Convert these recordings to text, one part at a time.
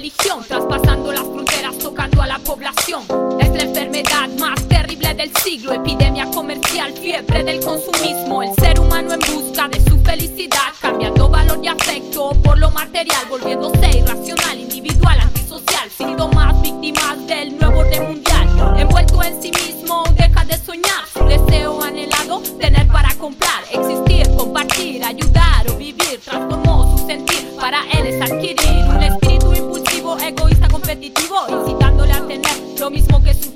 religión, traspasando las fronteras, tocando a la población. Es la enfermedad más terrible del siglo, epidemia comercial, fiebre del consumismo. El ser humano en busca de su felicidad, cambiando valor y afecto por lo material, volviéndose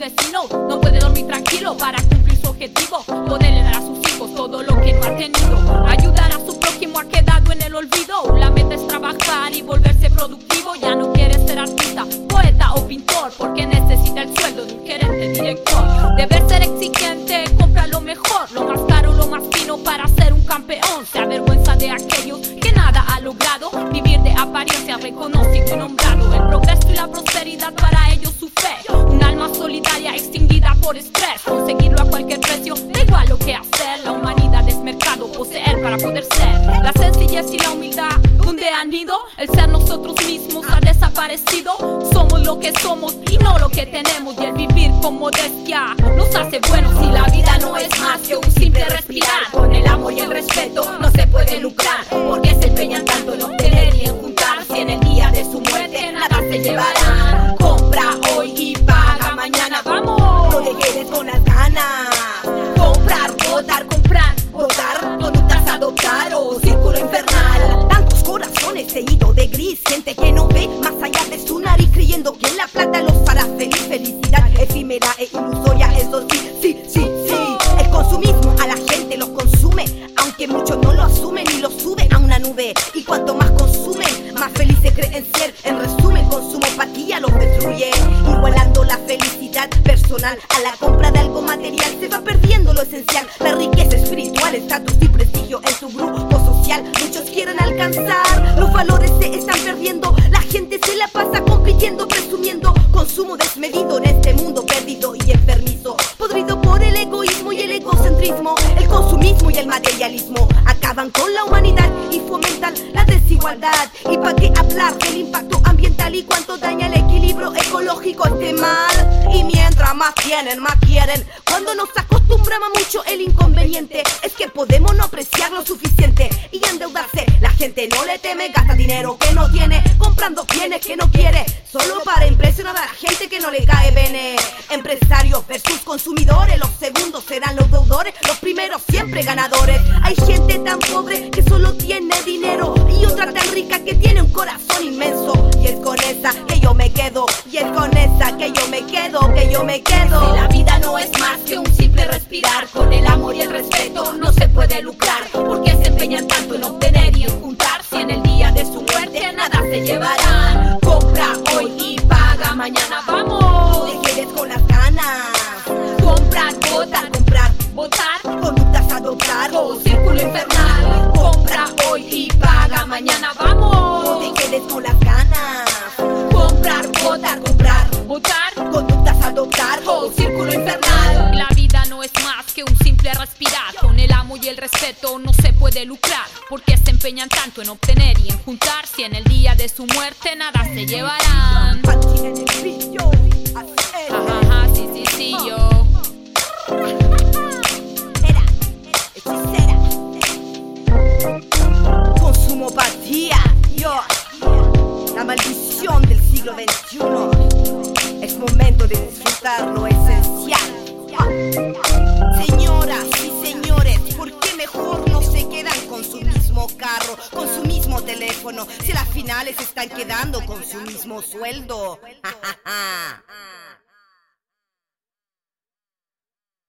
no puede dormir tranquilo para cumplir su objetivo, poderle dar a sus hijos todo lo que no ha tenido, ayudar a su prójimo ha quedado en el olvido, la meta es trabajar y volverse productivo, ya no quiere ser artista, poeta o pintor, porque necesita el sueldo de un gerente, director, debe ser exigente, compra lo mejor, lo más caro, lo más fino para ser un campeón, se avergüenza de aquellos que nada ha logrado, vivir de apariencia reconocido y nombrado, el progreso y la prosperidad para por estrés, conseguirlo a cualquier precio, da igual lo que hacer, la humanidad es mercado, poseer para poder ser, la sencillez y la humildad, donde han ido, el ser nosotros mismos ha desaparecido, somos lo que somos y no lo que tenemos, y el vivir con modestia nos hace buenos y la vida no es más que un simple respirar, con el amor y el respeto no se puede lucrar, porque se empeñan tanto en obtener y en juntar, si en el día de su muerte nada se llevarán, ganas. comprar, votar, comprar, Votar, conductas adoptar o círculo infernal. Tantos corazones seguidos de gris, gente que no ve más allá de su nariz, creyendo que la plata los hará feliz. Felicidad efímera e ilusoria, eso sí, sí, sí, sí. El consumismo a la gente los consume, aunque muchos no lo asumen y lo suben a una nube. Y cuanto más consumen, más felices creen ser. En resumen, a la compra de algo material. Se va perdiendo lo esencial, la riqueza espiritual, estatus y prestigio en su grupo social. Muchos quieren alcanzar, los valores se están perdiendo. La gente se la pasa compitiendo, presumiendo consumo desmedido en este mundo perdido y enfermizo. Podrido por el egoísmo y el egocentrismo, el consumismo y el materialismo acaban con la humanidad y fomentan la desigualdad. ¿Y para qué hablar del impacto ambiental y cuánto daña el equilibrio ecológico este mal? Más tienen, más quieren. Cuando nos acostumbramos mucho el inconveniente es que podemos no apreciar lo suficiente y endeudarse. La gente no le teme, gasta dinero que no tiene, comprando bienes que no quiere, solo para impresionar a la gente que no le cae bene. Empresarios versus consumidores, los segundos serán los deudores, los primeros siempre ganadores. Hay gente tan pobre me quedo. La vida no es más que un simple respirar, con el amor y el respeto no se puede lucrar, porque se empeñan tanto en obtener y en juntar, si en el día de su muerte nada se llevarán. Compra hoy y paga mañana, vamos. te quedes con las ganas. Comprar, votar, adoptar. o círculo infernal. La vida no es más que un simple respirar. Con el amo y el respeto no se puede lucrar. Porque se empeñan tanto en obtener y en juntar. Si en el día de su muerte nada se llevarán. Ajá, sí, sí, sí, yo. Consumopatía, yo. La maldición del siglo XXI. Momento de disfrutar lo esencial. Señoras y señores, ¿por qué mejor no se quedan con su mismo carro, con su mismo teléfono, si las finales están quedando con su mismo sueldo?